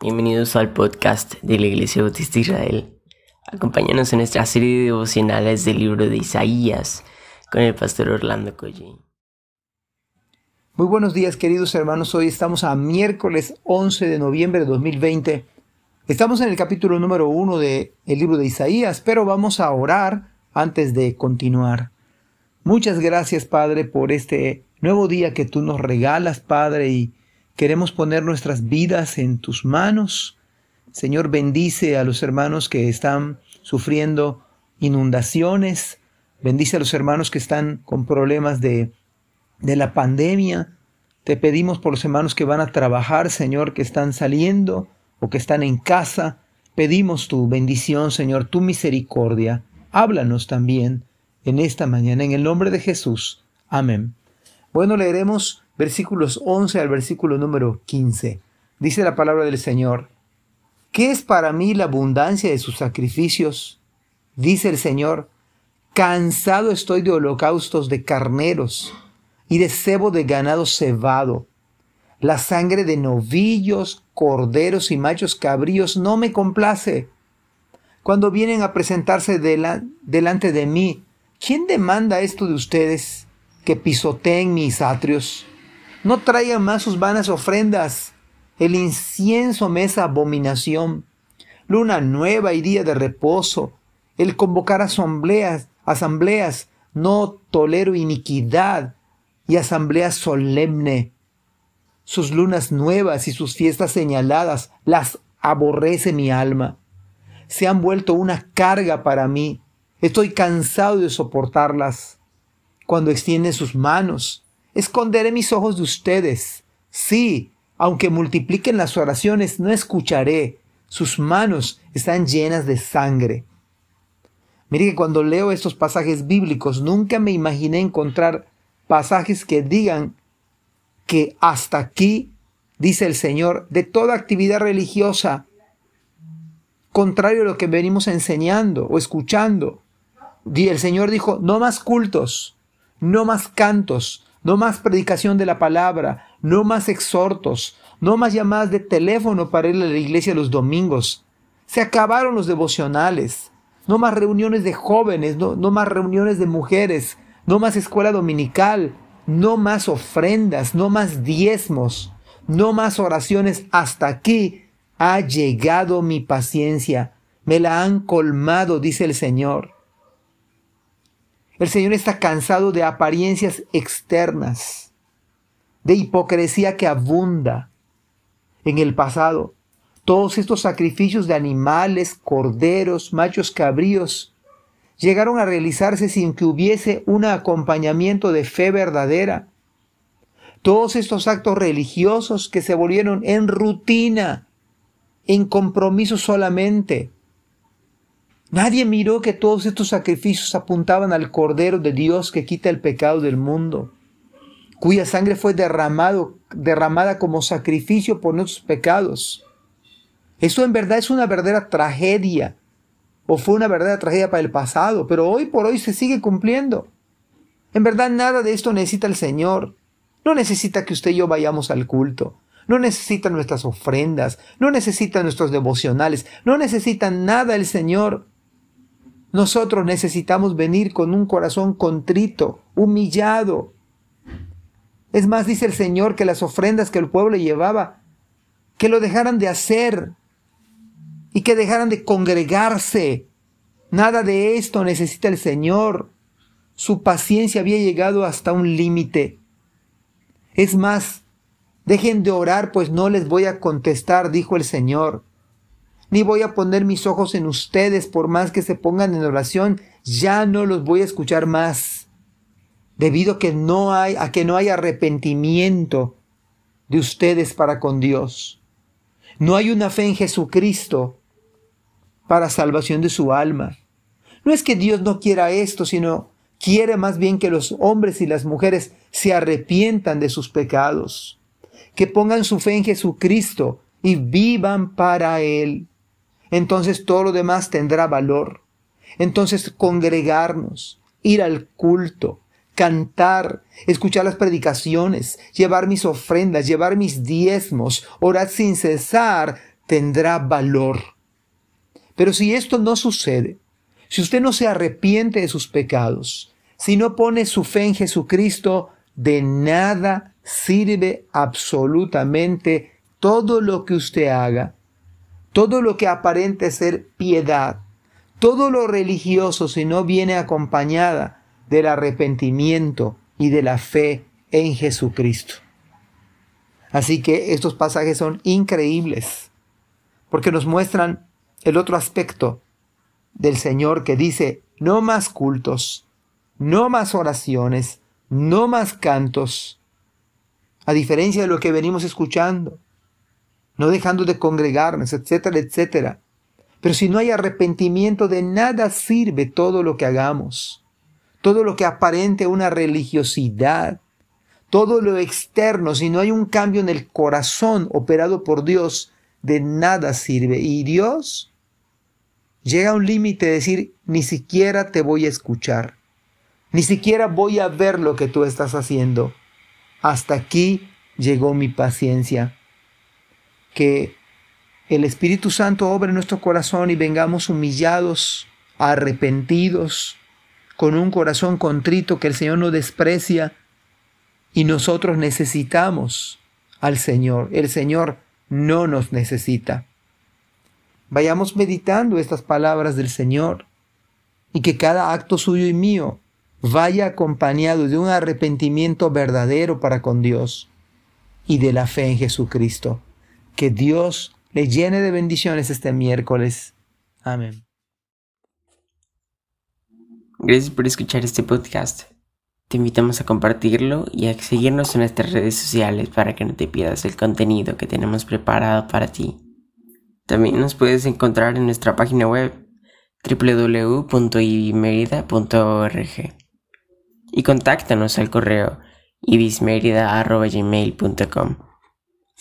Bienvenidos al podcast de la Iglesia Bautista Israel. Acompáñanos en nuestra serie de devocionales del libro de Isaías con el pastor Orlando Collín. Muy buenos días queridos hermanos, hoy estamos a miércoles 11 de noviembre de 2020. Estamos en el capítulo número 1 del libro de Isaías, pero vamos a orar antes de continuar. Muchas gracias Padre por este nuevo día que tú nos regalas Padre y Queremos poner nuestras vidas en tus manos. Señor, bendice a los hermanos que están sufriendo inundaciones. Bendice a los hermanos que están con problemas de, de la pandemia. Te pedimos por los hermanos que van a trabajar, Señor, que están saliendo o que están en casa. Pedimos tu bendición, Señor, tu misericordia. Háblanos también en esta mañana, en el nombre de Jesús. Amén. Bueno, leeremos versículos 11 al versículo número 15. Dice la palabra del Señor, ¿qué es para mí la abundancia de sus sacrificios? Dice el Señor, cansado estoy de holocaustos de carneros y de cebo de ganado cebado. La sangre de novillos, corderos y machos cabríos no me complace. Cuando vienen a presentarse delante de mí, ¿quién demanda esto de ustedes que pisoteen mis atrios? No traigan más sus vanas ofrendas. El incienso me es abominación. Luna nueva y día de reposo. El convocar asambleas, asambleas, no tolero iniquidad y asamblea solemne. Sus lunas nuevas y sus fiestas señaladas las aborrece mi alma. Se han vuelto una carga para mí. Estoy cansado de soportarlas. Cuando extienden sus manos, Esconderé mis ojos de ustedes. Sí, aunque multipliquen las oraciones, no escucharé. Sus manos están llenas de sangre. Mire que cuando leo estos pasajes bíblicos, nunca me imaginé encontrar pasajes que digan que hasta aquí, dice el Señor, de toda actividad religiosa, contrario a lo que venimos enseñando o escuchando, el Señor dijo, no más cultos, no más cantos, no más predicación de la palabra, no más exhortos, no más llamadas de teléfono para ir a la iglesia los domingos. Se acabaron los devocionales, no más reuniones de jóvenes, no, no más reuniones de mujeres, no más escuela dominical, no más ofrendas, no más diezmos, no más oraciones. Hasta aquí ha llegado mi paciencia, me la han colmado, dice el Señor. El Señor está cansado de apariencias externas, de hipocresía que abunda. En el pasado, todos estos sacrificios de animales, corderos, machos cabríos, llegaron a realizarse sin que hubiese un acompañamiento de fe verdadera. Todos estos actos religiosos que se volvieron en rutina, en compromiso solamente, Nadie miró que todos estos sacrificios apuntaban al Cordero de Dios que quita el pecado del mundo, cuya sangre fue derramado, derramada como sacrificio por nuestros pecados. Esto en verdad es una verdadera tragedia, o fue una verdadera tragedia para el pasado, pero hoy por hoy se sigue cumpliendo. En verdad nada de esto necesita el Señor. No necesita que usted y yo vayamos al culto. No necesita nuestras ofrendas. No necesita nuestros devocionales. No necesita nada el Señor. Nosotros necesitamos venir con un corazón contrito, humillado. Es más, dice el Señor que las ofrendas que el pueblo llevaba, que lo dejaran de hacer y que dejaran de congregarse. Nada de esto necesita el Señor. Su paciencia había llegado hasta un límite. Es más, dejen de orar, pues no les voy a contestar, dijo el Señor ni voy a poner mis ojos en ustedes por más que se pongan en oración, ya no los voy a escuchar más, debido a que no hay, a que no hay arrepentimiento de ustedes para con Dios. No hay una fe en Jesucristo para salvación de su alma. No es que Dios no quiera esto, sino quiere más bien que los hombres y las mujeres se arrepientan de sus pecados, que pongan su fe en Jesucristo y vivan para Él entonces todo lo demás tendrá valor. Entonces congregarnos, ir al culto, cantar, escuchar las predicaciones, llevar mis ofrendas, llevar mis diezmos, orar sin cesar, tendrá valor. Pero si esto no sucede, si usted no se arrepiente de sus pecados, si no pone su fe en Jesucristo, de nada sirve absolutamente todo lo que usted haga, todo lo que aparente ser piedad, todo lo religioso si no viene acompañada del arrepentimiento y de la fe en Jesucristo. Así que estos pasajes son increíbles porque nos muestran el otro aspecto del Señor que dice, no más cultos, no más oraciones, no más cantos, a diferencia de lo que venimos escuchando, no dejando de congregarnos, etcétera, etcétera. Pero si no hay arrepentimiento, de nada sirve todo lo que hagamos, todo lo que aparente una religiosidad, todo lo externo, si no hay un cambio en el corazón operado por Dios, de nada sirve. Y Dios llega a un límite de decir, ni siquiera te voy a escuchar, ni siquiera voy a ver lo que tú estás haciendo. Hasta aquí llegó mi paciencia. Que el Espíritu Santo obre en nuestro corazón y vengamos humillados, arrepentidos, con un corazón contrito que el Señor no desprecia y nosotros necesitamos al Señor. El Señor no nos necesita. Vayamos meditando estas palabras del Señor y que cada acto suyo y mío vaya acompañado de un arrepentimiento verdadero para con Dios y de la fe en Jesucristo. Que Dios le llene de bendiciones este miércoles. Amén. Gracias por escuchar este podcast. Te invitamos a compartirlo y a seguirnos en nuestras redes sociales para que no te pierdas el contenido que tenemos preparado para ti. También nos puedes encontrar en nuestra página web www.ibismerida.org y contáctanos al correo ibismerida.gmail.com.